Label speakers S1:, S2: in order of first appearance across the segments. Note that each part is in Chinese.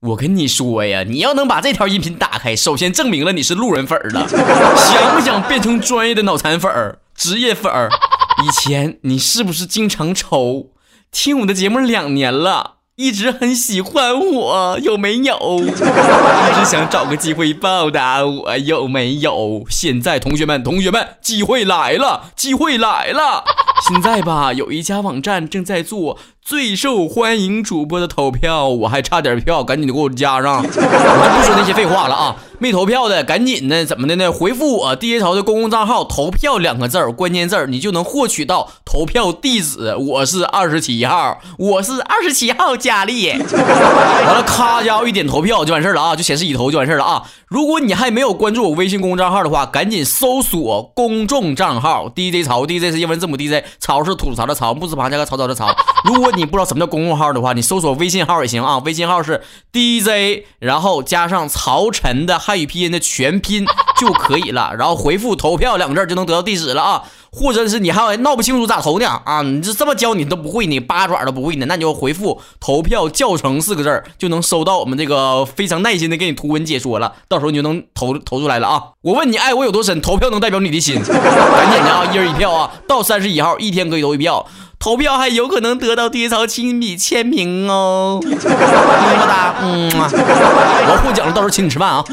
S1: 我跟你说呀，你要能把这条音频打开，首先证明了你是路人粉了。想不想变成专业的脑残粉儿、职业粉儿？以前你是不是经常抽？听我的节目两年了。一直很喜欢我，有没有？一直想找个机会报答我，有没有？现在同学们，同学们，机会来了，机会来了！现在吧，有一家网站正在做。最受欢迎主播的投票，我还差点票，赶紧的给我加上。我不说那些废话了啊！没投票的，赶紧的，怎么的呢？回复我 DJ 潮的公共账号“投票”两个字儿，关键字儿，你就能获取到投票地址。我是二十七号，我是二十七号佳丽。完了，咔家伙一点投票就完事儿了啊，就显示已投就完事儿了啊。如果你还没有关注我微信公众账号的话，赶紧搜索公众账号 DJ 潮，DJ 是英文字母 DJ，潮是吐槽的潮，木字旁加个曹操的曹。如果你你不知道什么叫公众号的话，你搜索微信号也行啊。微信号是 DJ，然后加上曹晨的汉语拼音的全拼就可以了，然后回复投票两个字就能得到地址了啊。或者是你还闹不清楚咋投呢啊？你这这么教你都不会，你八爪都不会呢，那你就回复投票教程四个字就能收到我们这个非常耐心的给你图文解说了，到时候你就能投投出来了啊。我问你爱我有多深，投票能代表你的心，赶紧的啊，一人一票啊，到三十一号一天可以投一票。投票还有可能得到爹潮亲笔签名哦，么么哒，嗯，我获奖了，到时候请你吃饭啊。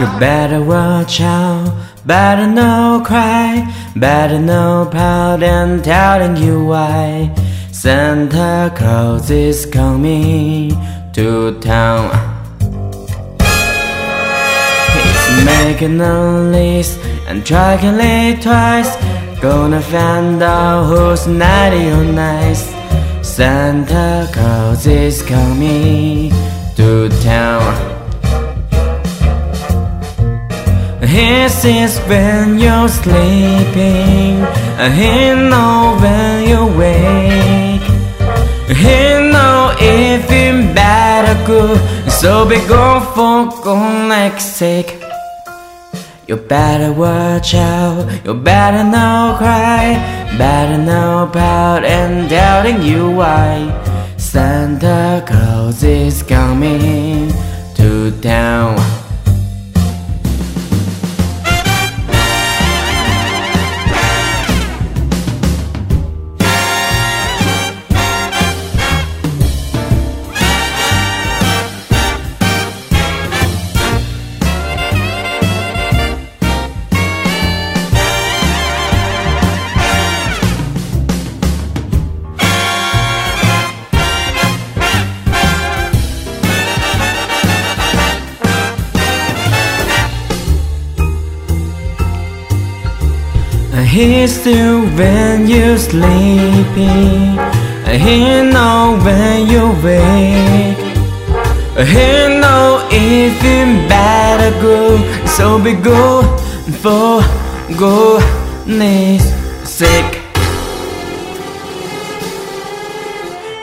S1: You better watch out, better no cry, better no pout and telling you why Santa Claus is coming to town. He's making a list and tracking it twice. Gonna find out who's naughty or nice. Santa Claus is coming to town. He sees when you're sleeping, he knows when you're wake. He know if you're bad or good, so be good for goodness sake. You better watch out, you better not cry, better not pout and doubting you why. Santa Claus is coming to town. He's still when you're sleeping. He know when you wake. He know if you're bad or good. So be good for goodness sake.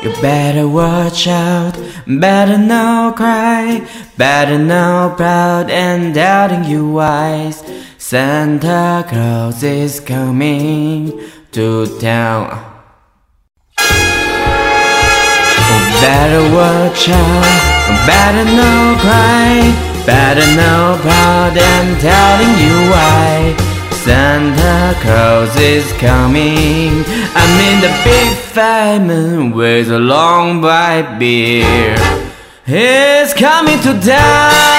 S1: You better watch out, better not cry, better not proud and doubting you wise. Santa Claus is coming to town. Better watch out, better no cry, better no proud and telling you why. Santa Claus is coming. I'm in the big fat with a long white beard. He's coming to town.